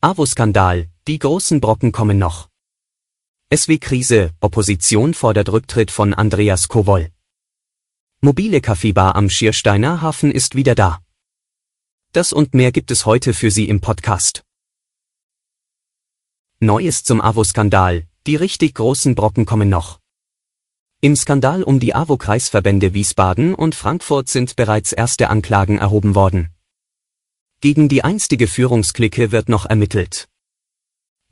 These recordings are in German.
AWO-Skandal, die großen Brocken kommen noch. SW-Krise, Opposition fordert Rücktritt von Andreas Kowol. Mobile Kaffeebar am Schiersteiner Hafen ist wieder da. Das und mehr gibt es heute für Sie im Podcast. Neues zum AWO-Skandal, die richtig großen Brocken kommen noch. Im Skandal um die AWO-Kreisverbände Wiesbaden und Frankfurt sind bereits erste Anklagen erhoben worden. Gegen die einstige Führungsklicke wird noch ermittelt.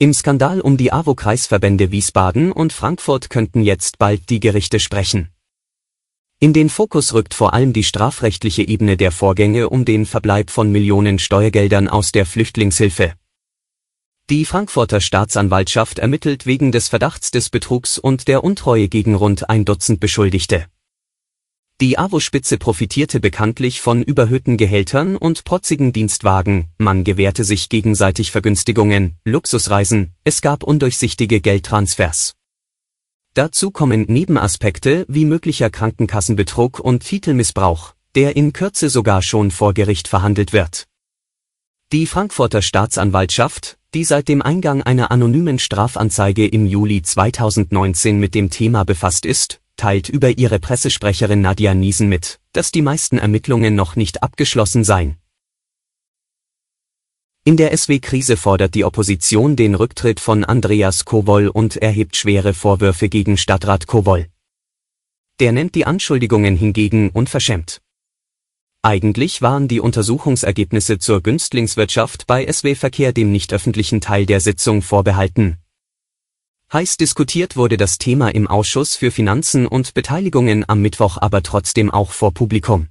Im Skandal um die AWO-Kreisverbände Wiesbaden und Frankfurt könnten jetzt bald die Gerichte sprechen. In den Fokus rückt vor allem die strafrechtliche Ebene der Vorgänge um den Verbleib von Millionen Steuergeldern aus der Flüchtlingshilfe. Die Frankfurter Staatsanwaltschaft ermittelt wegen des Verdachts des Betrugs und der Untreue gegen rund ein Dutzend Beschuldigte. Die AWO-Spitze profitierte bekanntlich von überhöhten Gehältern und protzigen Dienstwagen, man gewährte sich gegenseitig Vergünstigungen, Luxusreisen, es gab undurchsichtige Geldtransfers. Dazu kommen Nebenaspekte wie möglicher Krankenkassenbetrug und Titelmissbrauch, der in Kürze sogar schon vor Gericht verhandelt wird. Die Frankfurter Staatsanwaltschaft, die seit dem Eingang einer anonymen Strafanzeige im Juli 2019 mit dem Thema befasst ist, teilt über ihre Pressesprecherin Nadja Niesen mit, dass die meisten Ermittlungen noch nicht abgeschlossen seien. In der SW-Krise fordert die Opposition den Rücktritt von Andreas Kowol und erhebt schwere Vorwürfe gegen Stadtrat Kowol. Der nennt die Anschuldigungen hingegen unverschämt. Eigentlich waren die Untersuchungsergebnisse zur Günstlingswirtschaft bei SW Verkehr dem nicht öffentlichen Teil der Sitzung vorbehalten, Heiß diskutiert wurde das Thema im Ausschuss für Finanzen und Beteiligungen am Mittwoch aber trotzdem auch vor Publikum.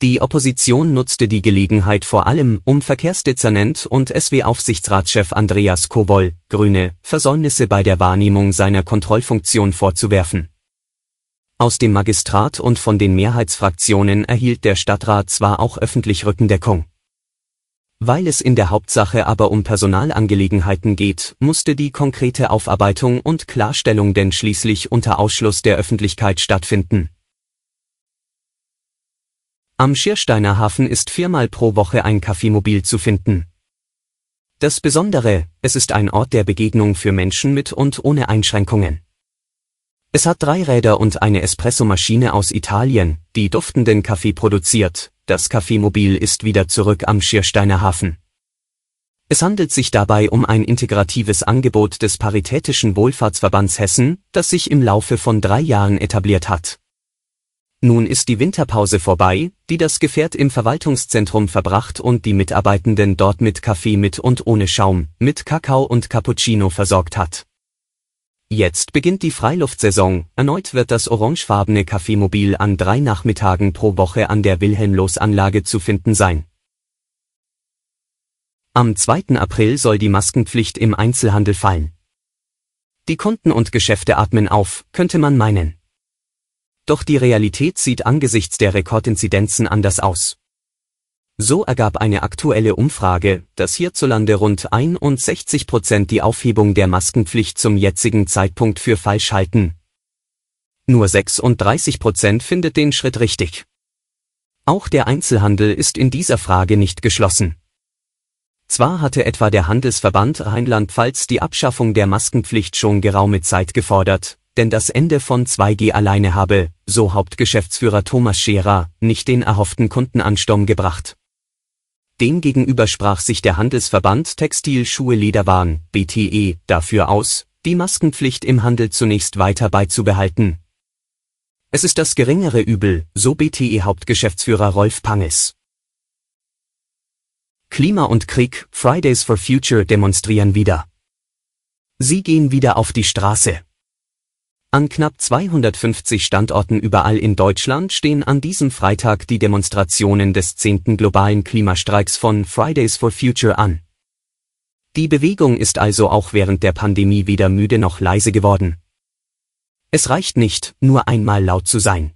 Die Opposition nutzte die Gelegenheit vor allem, um Verkehrsdezernent und SW-Aufsichtsratschef Andreas Kowol, Grüne, Versäumnisse bei der Wahrnehmung seiner Kontrollfunktion vorzuwerfen. Aus dem Magistrat und von den Mehrheitsfraktionen erhielt der Stadtrat zwar auch öffentlich Rückendeckung. Weil es in der Hauptsache aber um Personalangelegenheiten geht, musste die konkrete Aufarbeitung und Klarstellung denn schließlich unter Ausschluss der Öffentlichkeit stattfinden. Am Schiersteiner Hafen ist viermal pro Woche ein Kaffeemobil zu finden. Das Besondere, es ist ein Ort der Begegnung für Menschen mit und ohne Einschränkungen. Es hat drei Räder und eine Espressomaschine aus Italien, die duftenden Kaffee produziert, das Kaffeemobil ist wieder zurück am Schiersteiner Hafen. Es handelt sich dabei um ein integratives Angebot des Paritätischen Wohlfahrtsverbands Hessen, das sich im Laufe von drei Jahren etabliert hat. Nun ist die Winterpause vorbei, die das Gefährt im Verwaltungszentrum verbracht und die Mitarbeitenden dort mit Kaffee mit und ohne Schaum, mit Kakao und Cappuccino versorgt hat. Jetzt beginnt die Freiluftsaison, erneut wird das orangefarbene Kaffeemobil an drei Nachmittagen pro Woche an der Wilhelmlos-Anlage zu finden sein. Am 2. April soll die Maskenpflicht im Einzelhandel fallen. Die Kunden und Geschäfte atmen auf, könnte man meinen. Doch die Realität sieht angesichts der Rekordinzidenzen anders aus. So ergab eine aktuelle Umfrage, dass hierzulande rund 61 Prozent die Aufhebung der Maskenpflicht zum jetzigen Zeitpunkt für falsch halten. Nur 36 Prozent findet den Schritt richtig. Auch der Einzelhandel ist in dieser Frage nicht geschlossen. Zwar hatte etwa der Handelsverband Rheinland-Pfalz die Abschaffung der Maskenpflicht schon geraume Zeit gefordert, denn das Ende von 2G alleine habe, so Hauptgeschäftsführer Thomas Scherer, nicht den erhofften Kundenansturm gebracht. Demgegenüber sprach sich der Handelsverband Textil Schuhe Lederwaren BTE dafür aus, die Maskenpflicht im Handel zunächst weiter beizubehalten. Es ist das geringere Übel, so BTE Hauptgeschäftsführer Rolf Panges. Klima und Krieg, Fridays for Future demonstrieren wieder. Sie gehen wieder auf die Straße. An knapp 250 Standorten überall in Deutschland stehen an diesem Freitag die Demonstrationen des 10. globalen Klimastreiks von Fridays for Future an. Die Bewegung ist also auch während der Pandemie weder müde noch leise geworden. Es reicht nicht, nur einmal laut zu sein.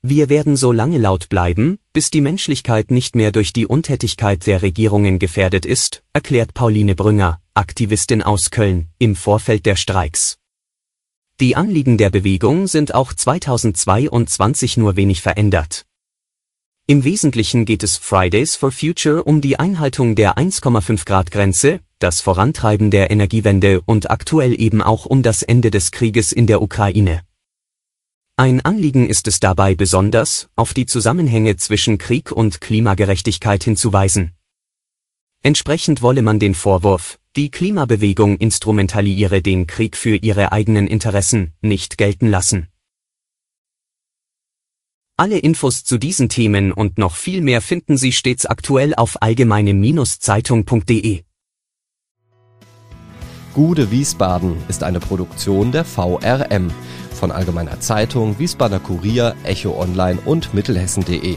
Wir werden so lange laut bleiben, bis die Menschlichkeit nicht mehr durch die Untätigkeit der Regierungen gefährdet ist, erklärt Pauline Brünger, Aktivistin aus Köln, im Vorfeld der Streiks. Die Anliegen der Bewegung sind auch 2022 nur wenig verändert. Im Wesentlichen geht es Fridays for Future um die Einhaltung der 1,5 Grad Grenze, das Vorantreiben der Energiewende und aktuell eben auch um das Ende des Krieges in der Ukraine. Ein Anliegen ist es dabei besonders, auf die Zusammenhänge zwischen Krieg und Klimagerechtigkeit hinzuweisen. Entsprechend wolle man den Vorwurf, die Klimabewegung instrumentaliere den Krieg für ihre eigenen Interessen, nicht gelten lassen. Alle Infos zu diesen Themen und noch viel mehr finden Sie stets aktuell auf allgemeine-zeitung.de. Gude Wiesbaden ist eine Produktion der VRM von Allgemeiner Zeitung, Wiesbadener Kurier, Echo Online und Mittelhessen.de.